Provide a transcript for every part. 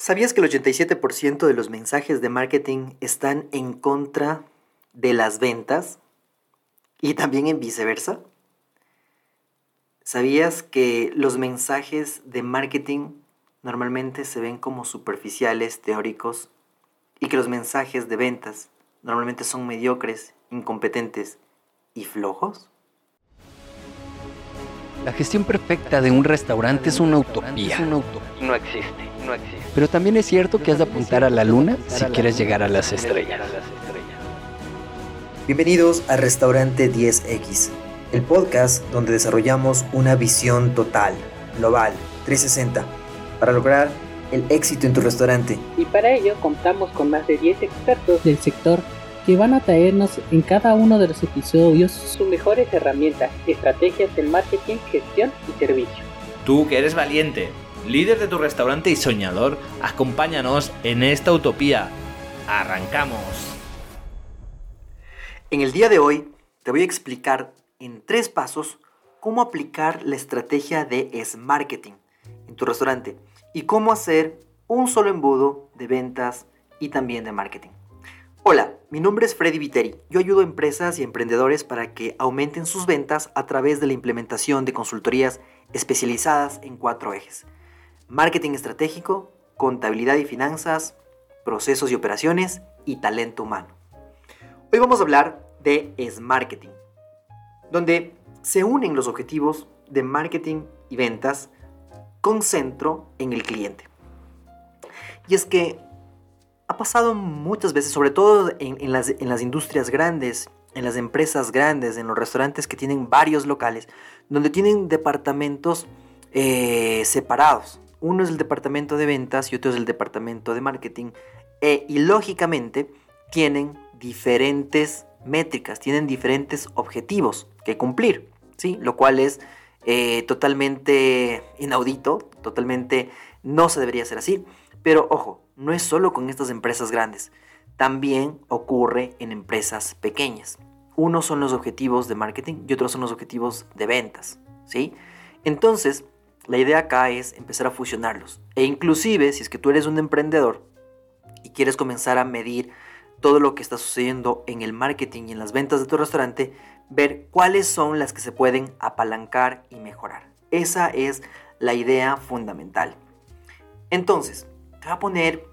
¿Sabías que el 87% de los mensajes de marketing están en contra de las ventas? ¿Y también en viceversa? ¿Sabías que los mensajes de marketing normalmente se ven como superficiales, teóricos, y que los mensajes de ventas normalmente son mediocres, incompetentes y flojos? La gestión perfecta de un restaurante es una utopía. No existe. Pero también es cierto que has de apuntar a la luna si quieres llegar a las estrellas. Bienvenidos a Restaurante 10X, el podcast donde desarrollamos una visión total, global, 360, para lograr el éxito en tu restaurante. Y para ello contamos con más de 10 expertos del sector que van a traernos en cada uno de los episodios sus mejores herramientas, estrategias de marketing, gestión y servicio. Tú que eres valiente, líder de tu restaurante y soñador, acompáñanos en esta utopía. ¡Arrancamos! En el día de hoy te voy a explicar en tres pasos cómo aplicar la estrategia de S-Marketing en tu restaurante y cómo hacer un solo embudo de ventas y también de marketing. Hola, mi nombre es Freddy Viteri. Yo ayudo a empresas y emprendedores para que aumenten sus ventas a través de la implementación de consultorías especializadas en cuatro ejes marketing estratégico, contabilidad y finanzas, procesos y operaciones y talento humano. Hoy vamos a hablar de S-Marketing, donde se unen los objetivos de marketing y ventas con centro en el cliente. Y es que ha pasado muchas veces, sobre todo en, las, industrias grandes, en las empresas grandes, en los restaurantes que tienen varios locales, donde tienen departamentos eh, separados. Uno es el departamento de ventas y otro es el departamento de marketing. E, y lógicamente tienen diferentes métricas, tienen diferentes objetivos que cumplir, ¿sí? Lo cual es eh, totalmente inaudito, totalmente no se debería hacer así. Pero ojo, no es solo con estas empresas grandes, también ocurre en empresas pequeñas. Unos son los objetivos de marketing y otros son los objetivos de ventas, ¿sí? Entonces, la idea acá es empezar a fusionarlos. E inclusive, si es que tú eres un emprendedor y quieres comenzar a medir todo lo que está sucediendo en el marketing y en las ventas de tu restaurante, ver cuáles son las que se pueden apalancar y mejorar. Esa es la idea fundamental. Entonces, te voy a poner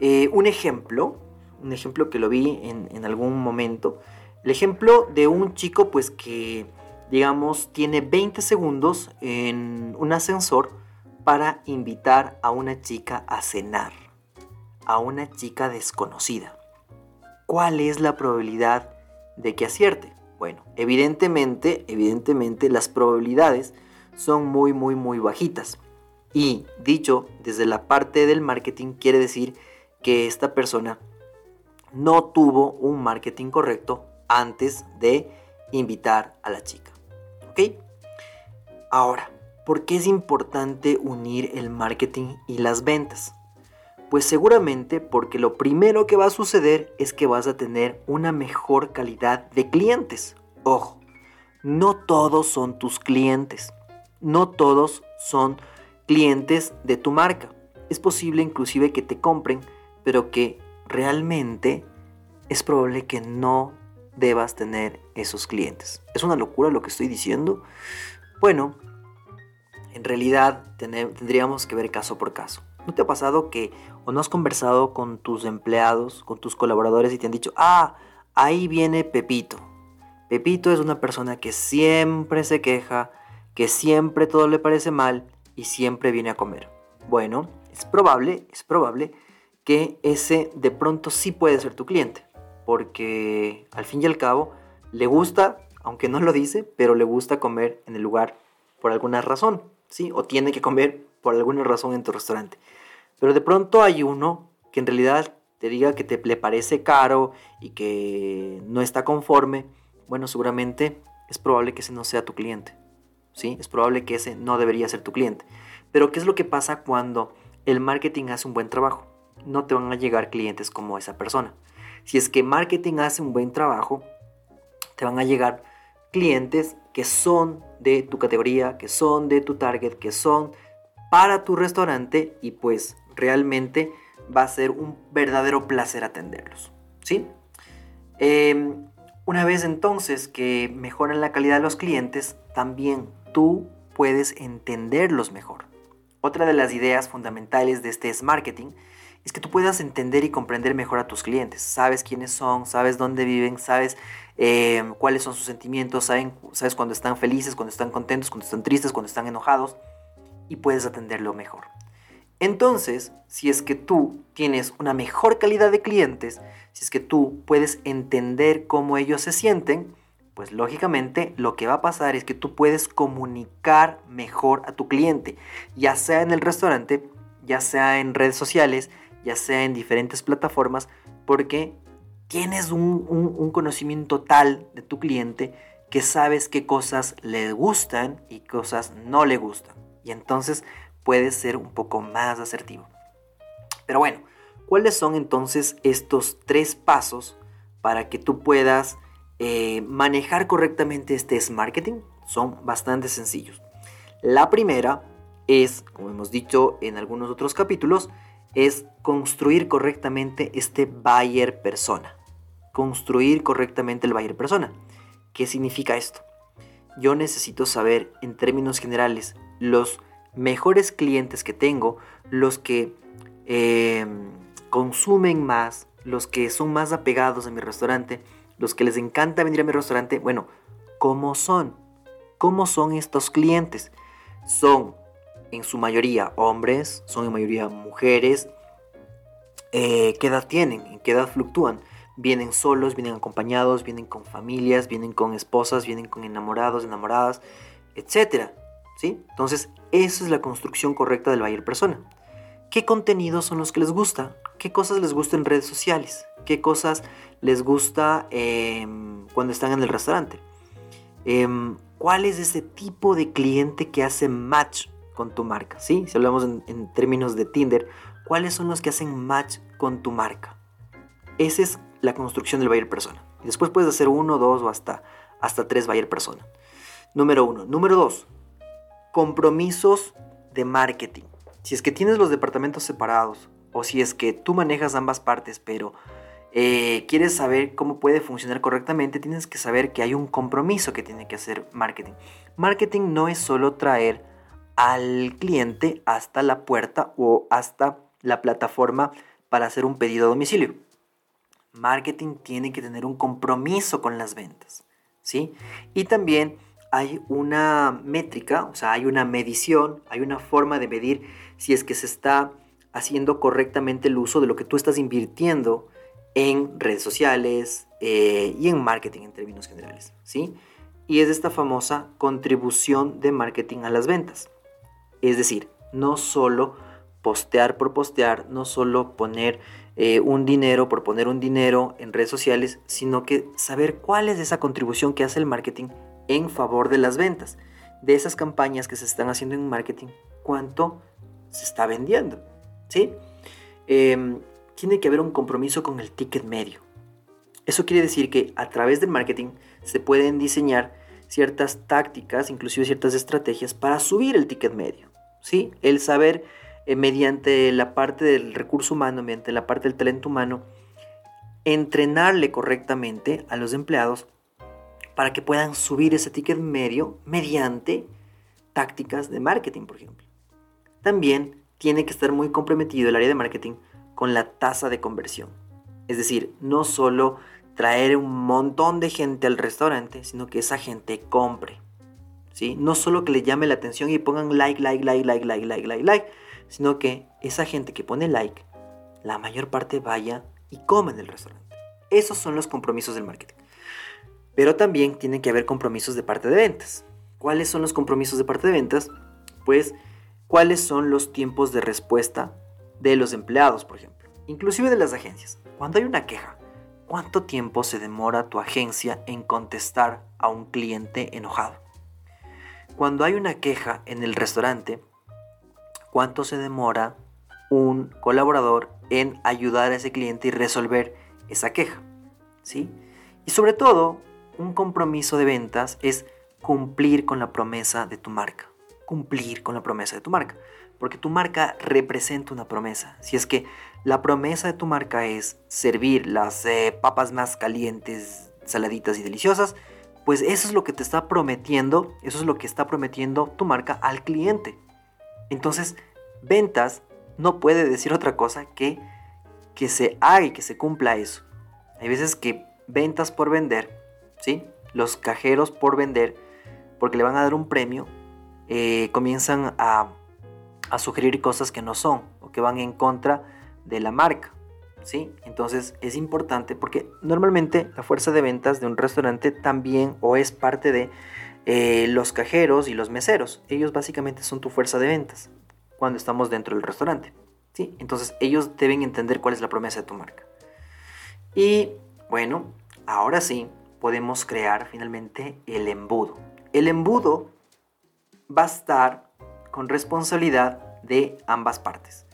eh, un ejemplo, un ejemplo que lo vi en, en algún momento. El ejemplo de un chico pues que digamos, tiene 20 segundos en un ascensor para invitar a una chica a cenar, a una chica desconocida. ¿Cuál es la probabilidad de que acierte? Bueno, evidentemente, evidentemente las probabilidades son muy, muy, muy bajitas. Y dicho desde la parte del marketing quiere decir que esta persona no tuvo un marketing correcto antes de invitar a la chica. Ahora, ¿por qué es importante unir el marketing y las ventas? Pues seguramente porque lo primero que va a suceder es que vas a tener una mejor calidad de clientes. Ojo, no todos son tus clientes. No todos son clientes de tu marca. Es posible inclusive que te compren, pero que realmente es probable que no debas tener esos clientes. ¿Es una locura lo que estoy diciendo? Bueno, en realidad tendríamos que ver caso por caso. ¿No te ha pasado que o no has conversado con tus empleados, con tus colaboradores y te han dicho, ah, ahí viene Pepito? Pepito es una persona que siempre se queja, que siempre todo le parece mal y siempre viene a comer. Bueno, es probable, es probable que ese de pronto sí puede ser tu cliente porque al fin y al cabo le gusta, aunque no lo dice, pero le gusta comer en el lugar por alguna razón, ¿sí? O tiene que comer por alguna razón en tu restaurante. Pero de pronto hay uno que en realidad te diga que te le parece caro y que no está conforme, bueno, seguramente es probable que ese no sea tu cliente. ¿Sí? Es probable que ese no debería ser tu cliente. Pero ¿qué es lo que pasa cuando el marketing hace un buen trabajo? No te van a llegar clientes como esa persona. Si es que marketing hace un buen trabajo, te van a llegar clientes que son de tu categoría, que son de tu target, que son para tu restaurante y pues realmente va a ser un verdadero placer atenderlos. ¿sí? Em, una vez entonces que mejoran la calidad de los clientes, también tú puedes entenderlos mejor. Otra de las ideas fundamentales de este es marketing es que tú puedas entender y comprender mejor a tus clientes. Sabes quiénes son, sabes dónde viven, sabes em, cuáles son sus sentimientos, sabes cuando están felices, cuando están contentos, cuando están tristes, cuando están enojados y puedes atenderlo mejor. Entonces, si es que tú tienes una mejor calidad de clientes, si es que tú puedes entender cómo ellos se sienten, pues lógicamente lo que va a pasar es que tú puedes comunicar mejor a tu cliente, ya sea en el restaurante, ya sea en redes sociales, ya sea en diferentes plataformas, porque tienes un, conocimiento tal de tu cliente que sabes qué cosas le gustan y cosas no le gustan. Y entonces puedes ser un poco más asertivo. Pero bueno, ¿cuáles son entonces estos tres pasos para que tú puedas eh, manejar correctamente este marketing? Son bastante sencillos. La primera es, como hemos dicho en algunos otros capítulos, es construir correctamente este buyer persona. Construir correctamente el buyer persona. ¿Qué significa esto? Yo necesito saber en términos generales los mejores clientes que tengo, los que eh, consumen más, los que son más apegados a mi restaurante, los que les encanta venir a mi restaurante, bueno, ¿cómo son? ¿Cómo son estos clientes? Son en su mayoría hombres, son en mayoría mujeres. Eh, ¿Qué edad tienen? ¿En qué edad fluctúan? Vienen solos, vienen acompañados, vienen con familias, vienen con esposas, vienen con enamorados, enamoradas, etc. ¿Sí? Entonces, esa es la construcción correcta del buyer persona. ¿Qué contenidos son los que les gusta? ¿Qué cosas les gusta en redes sociales? ¿Qué cosas les gusta em, cuando están en el restaurante? Em, ¿Cuál es ese tipo de cliente que hace match con tu marca. ¿sí? Si hablamos en, términos de Tinder, ¿cuáles son los que hacen match con tu marca? Esa es la construcción del buyer persona. Y después puedes hacer uno, dos o hasta, hasta tres buyer persona. Número uno. Número dos, compromisos de marketing. Si es que tienes los departamentos separados o si es que tú manejas ambas partes, pero eh, quieres saber cómo puede funcionar correctamente, tienes que saber que hay un compromiso que tiene que hacer marketing. Marketing no es solo traer al cliente hasta la puerta o hasta la plataforma para hacer un pedido a domicilio. Marketing tiene que tener un compromiso con las ventas, ¿sí? Y también hay una métrica, o sea, hay una medición, hay una forma de medir si es que se está haciendo correctamente el uso de lo que tú estás invirtiendo en redes sociales eh, y en marketing en términos generales, ¿sí? Y es esta famosa contribución de marketing a las ventas. Es decir, no solo postear por postear, no solo poner eh, un dinero por poner un dinero en redes sociales, sino que saber cuál es esa contribución que hace el marketing en favor de las ventas. De esas campañas que se están haciendo en marketing, cuánto se está vendiendo. ¿sí? Em, tiene que haber un compromiso con el ticket medio. Eso quiere decir que a través del marketing se pueden diseñar ciertas tácticas, inclusive ciertas estrategias para subir el ticket medio. ¿Sí? El saber eh, mediante la parte del recurso humano, mediante la parte del talento humano, entrenarle correctamente a los empleados para que puedan subir ese ticket medio mediante tácticas de marketing, por ejemplo. También tiene que estar muy comprometido el área de marketing con la tasa de conversión. Es decir, no solo traer un montón de gente al restaurante, sino que esa gente compre. No solo que le llame la atención y pongan like, like, like, like, like, like, like, like, sino que esa gente que pone like, la mayor parte vaya y coma en el restaurante. Esos son los compromisos del marketing. Pero también tiene que haber compromisos de parte de ventas. ¿Cuáles son los compromisos de parte de ventas? Pues, ¿cuáles son los tiempos de respuesta de los empleados, por ejemplo? Inclusive de las agencias. Cuando hay una queja, ¿cuánto tiempo se demora tu agencia en contestar a un cliente enojado? Cuando hay una queja en el restaurante, ¿cuánto se demora un colaborador en ayudar a ese cliente y resolver esa queja? ¿Sí? Y sobre todo, un compromiso de ventas es cumplir con la promesa de tu marca. Cumplir con la promesa de tu marca. Porque tu marca representa una promesa. Si es que la promesa de tu marca es servir las eh, papas más calientes, saladitas y deliciosas, pues eso es lo que te está prometiendo, eso es lo que está prometiendo tu marca al cliente. Entonces, ventas no puede decir otra cosa que que se haga y que se cumpla eso. Hay veces que ventas por vender, ¿sí? Los cajeros por vender, porque le van a dar un premio, eh, comienzan a, a sugerir cosas que no son o que van en contra de la marca. Entonces es importante porque normalmente la fuerza de ventas de un restaurante también o es parte de eh, los cajeros y los meseros. Ellos básicamente son tu fuerza de ventas cuando estamos dentro del restaurante. Entonces ellos deben entender cuál es la promesa de tu marca. Y bueno, ahora sí podemos crear finalmente el embudo. El embudo va a estar con responsabilidad de ambas partes.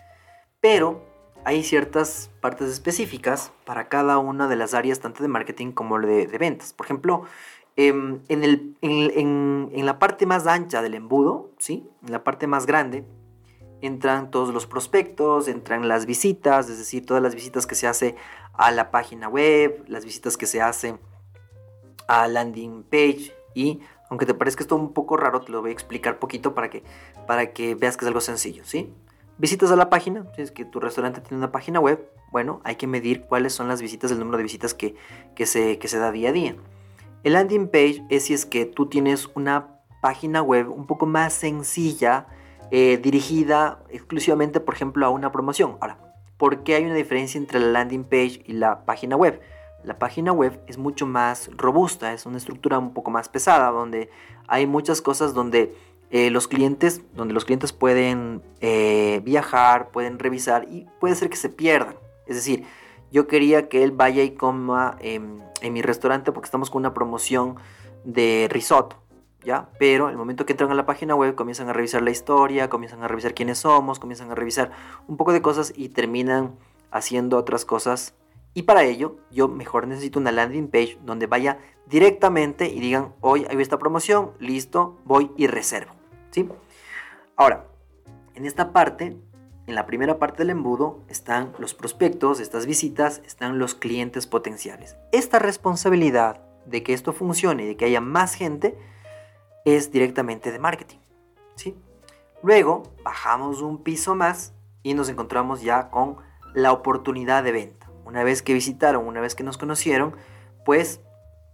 Pero hay ciertas partes específicas para cada una de las áreas, tanto de marketing como de, ventas. Por ejemplo, em, en, la parte más ancha del embudo, ¿sí? en la parte más grande, entran todos los prospectos, entran las visitas, es decir, todas las visitas que se hace a la página web, las visitas que se hacen a landing page y aunque te parezca esto un poco raro, te lo voy a explicar poquito para que, para que veas que es algo sencillo, ¿sí? Visitas a la página, si es que tu restaurante tiene una página web, bueno, hay que medir cuáles son las visitas, el número de visitas que, que, se, que se da día a día. El landing page es si es que tú tienes una página web un poco más sencilla, eh, dirigida exclusivamente, por ejemplo, a una promoción. Ahora, ¿por qué hay una diferencia entre la landing page y la página web? La página web es mucho más robusta, es una estructura un poco más pesada, donde hay muchas cosas donde eh, los clientes, donde los clientes pueden eh, viajar, pueden revisar y puede ser que se pierdan. Es decir, yo quería que él vaya y coma en mi restaurante porque estamos con una promoción de risotto. ¿ya? Pero el momento que entran a la página web comienzan a revisar la historia, comienzan a revisar quiénes somos, comienzan a revisar un poco de cosas y terminan haciendo otras cosas. Y para ello, yo mejor necesito una landing page donde vaya directamente y digan, hoy hay esta promoción, listo, voy y reservo, Ahora, en esta parte, en la primera parte del embudo, están los prospectos, estas visitas, están los clientes potenciales. Esta responsabilidad de que esto funcione y de que haya más gente, es directamente de marketing. ¿sí? Luego bajamos un piso más y nos encontramos ya con la oportunidad de venta. Una vez que visitaron, una vez que nos conocieron, pues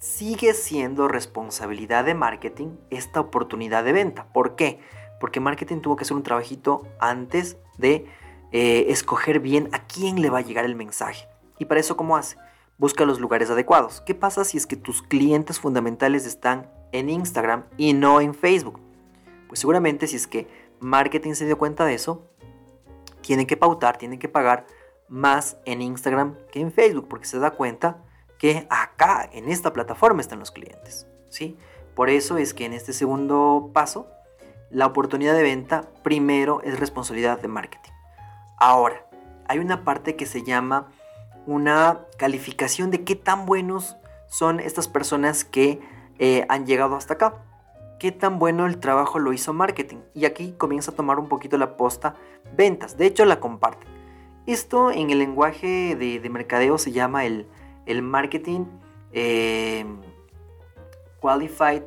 sigue siendo responsabilidad de marketing esta oportunidad de venta. ¿Por qué? Porque marketing tuvo que hacer un trabajito antes de eh, escoger bien a quién le va a llegar el mensaje. Y para eso, ¿cómo hace? Busca los lugares adecuados. ¿Qué pasa si es que tus clientes fundamentales están en Instagram y no en Facebook. Pues seguramente si es que marketing se dio cuenta de eso, tienen que pautar, tienen que pagar más en Instagram que en Facebook, porque se da cuenta que acá, en esta plataforma, están los clientes. ¿sí? Por eso es que en este segundo paso, la oportunidad de venta primero es responsabilidad de marketing. Ahora, hay una parte que se llama una calificación de qué tan buenos son estas personas que eh, han llegado hasta acá. ¿Qué tan bueno el trabajo lo hizo marketing? Y aquí comienza a tomar un poquito la posta ventas. De hecho, la comparten. Esto en el lenguaje de, mercadeo se llama el, el marketing eh, qualified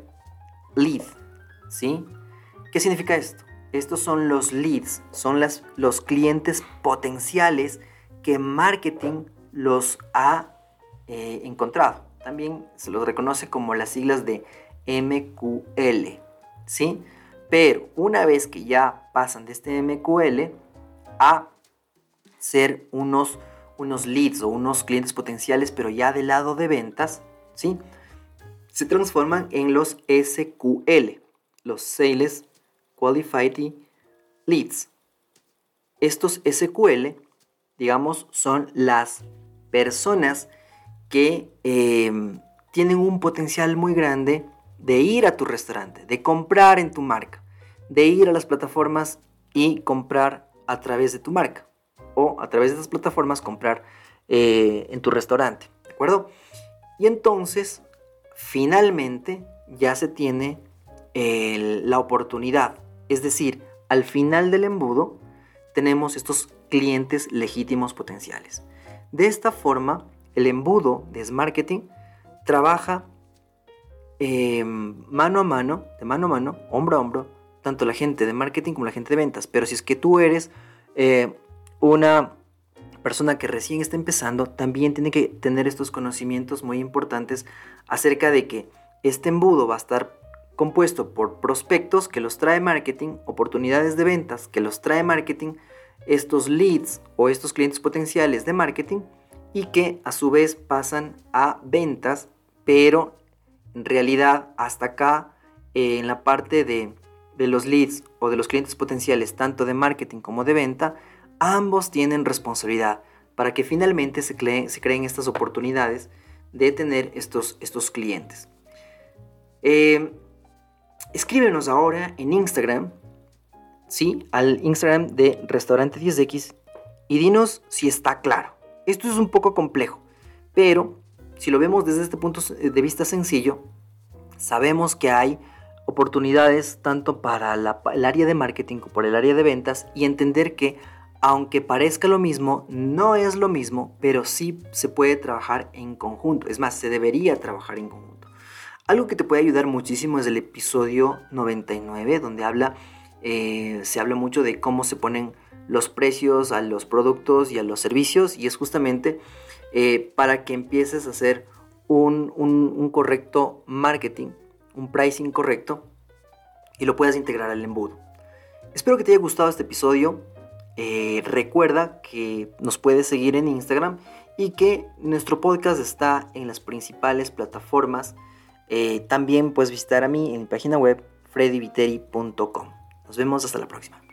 lead. ¿Sí? ¿Qué significa esto? Estos son los leads, son las, los clientes potenciales que marketing los ha eh, encontrado también se los reconoce como las siglas de MQL, ¿sí? Pero una vez que ya pasan de este MQL a ser unos, unos leads o unos clientes potenciales, pero ya del lado de ventas, ¿sí? Se transforman en los SQL, los Sales Qualified Leads. Estos SQL, digamos, son las personas que em, tienen un potencial muy grande de ir a tu restaurante, de comprar en tu marca, de ir a las plataformas y comprar a través de tu marca o a través de esas plataformas comprar eh, en tu restaurante, ¿de acuerdo? Y entonces, finalmente, ya se tiene la oportunidad, es decir, al final del embudo tenemos estos clientes legítimos potenciales. De esta forma, el embudo de marketing trabaja em, mano a mano, de mano a mano, hombro a hombro, tanto la gente de marketing como la gente de ventas. Pero si es que tú eres eh, una persona que recién está empezando, también tiene que tener estos conocimientos muy importantes acerca de que este embudo va a estar compuesto por prospectos que los trae marketing, oportunidades de ventas que los trae marketing, estos leads o estos clientes potenciales de marketing y que a su vez pasan a ventas, pero en realidad hasta acá eh, en la parte de, de los leads o de los clientes potenciales, tanto de marketing como de venta, ambos tienen responsabilidad para que finalmente se, creen estas oportunidades de tener estos, estos clientes. Eh, escríbenos ahora en Instagram, ¿sí? Al Instagram de Restaurante 10X y dinos si está claro. Esto es un poco complejo, pero si lo vemos desde este punto de vista sencillo, sabemos que hay oportunidades tanto para el área de marketing como para el área de ventas y entender que aunque parezca lo mismo, no es lo mismo, pero sí se puede trabajar en conjunto. Es más, se debería trabajar en conjunto. Algo que te puede ayudar muchísimo es el episodio 99, donde habla, eh, se habla mucho de cómo se ponen los precios a los productos y a los servicios, y es justamente eh, para que empieces a hacer un, un correcto marketing, un pricing correcto, y lo puedas integrar al embudo. Espero que te haya gustado este episodio. Eh, recuerda que nos puedes seguir en Instagram y que nuestro podcast está en las principales plataformas eh, también puedes visitar a mí en mi página web freddyviteri.com. Nos vemos hasta la próxima.